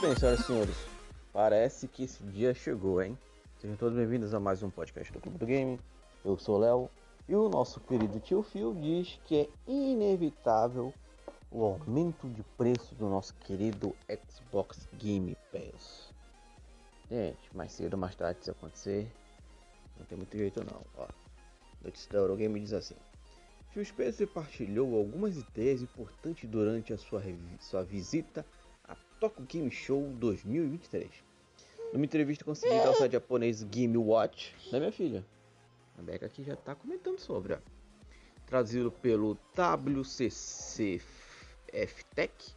bem, senhoras e senhores, parece que esse dia chegou, hein? Sejam todos bem-vindos a mais um podcast do Clube do Game. Eu sou o Léo e o nosso querido tio Phil diz que é inevitável o aumento de preço do nosso querido Xbox Game Pass. Gente, mais cedo ou mais tarde isso acontecer, não tem muito jeito não. Ó, notícia da Eurogame diz assim. Phil Spencer partilhou algumas ideias importantes durante a sua, sua visita a Game Show 2023. Numa entrevista concedida ao site japonês Game Watch, da minha filha. A Beca aqui já está comentando sobre. Ó. Traduzido pelo WCCF Tech,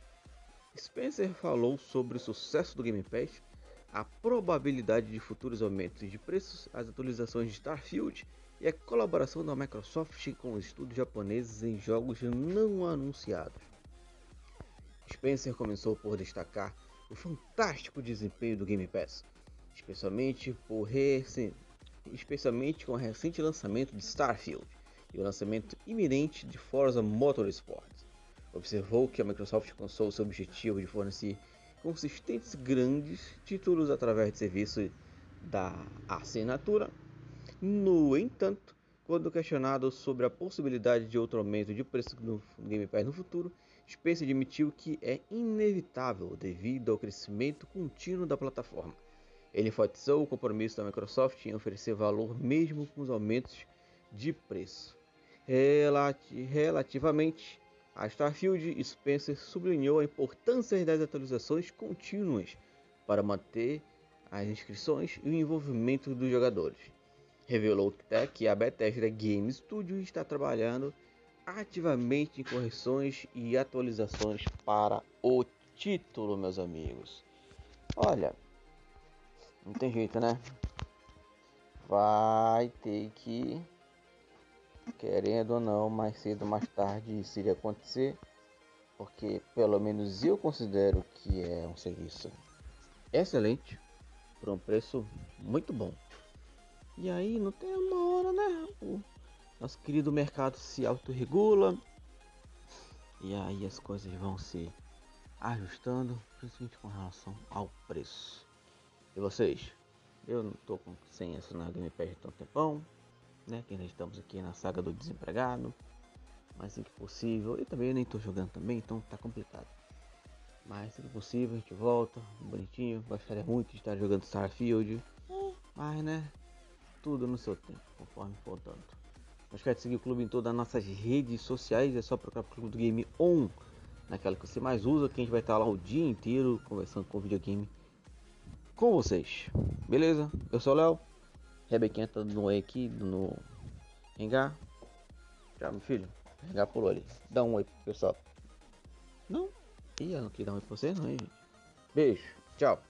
Spencer falou sobre o sucesso do Game Pass, a probabilidade de futuros aumentos de preços, as atualizações de Starfield e a colaboração da Microsoft com os estúdios japoneses em jogos não anunciados. Spencer começou por destacar o fantástico desempenho do Game Pass, especialmente, por especialmente com o recente lançamento de Starfield e o lançamento iminente de Forza Motorsport. Observou que a Microsoft alcançou seu objetivo de fornecer consistentes grandes títulos através de serviço da assinatura. No entanto, quando questionado sobre a possibilidade de outro aumento de preço no Game Pass no futuro, Spencer admitiu que é inevitável devido ao crescimento contínuo da plataforma. Ele enfatizou o compromisso da Microsoft em oferecer valor mesmo com os aumentos de preço. relativamente a Starfield, Spencer sublinhou a importância das atualizações contínuas para manter as inscrições e o envolvimento dos jogadores revelou que a Bethesda Game Studio está trabalhando ativamente em correções e atualizações para o título, meus amigos. Olha, não tem jeito, né? Vai ter que, querendo ou não, mais cedo ou mais tarde isso iria acontecer, porque pelo menos eu considero que é um serviço excelente por um preço muito bom. E aí não tem uma hora, né? O nosso querido mercado se autorregula. E aí as coisas vão se ajustando, principalmente com relação ao preço. E vocês? Eu não tô com, sem assinar Game Pass há tanto tempão, né? Que ainda estamos aqui na saga do desempregado. Mas assim que possível. E também eu nem tô jogando também, então tá complicado. Mas assim que possível a gente volta, bonitinho. Gostaria muito de estar jogando Starfield. Mas né, tudo no seu tempo, conforme for dando. Não esquece de seguir o clube em todas as nossas redes sociais, é só procurar o Clube do Game On, naquela que você mais usa, que a gente vai estar lá o dia inteiro conversando com o videogame com vocês. Beleza? Eu sou o Léo, Rebequinha tá no oi aqui, no Rengar. Tchau, meu filho. Rengar pulou ali. Dá um oi pessoal. Não? Ih, ela não quer dar um oi pra você, não, hein, gente? Beijo, tchau.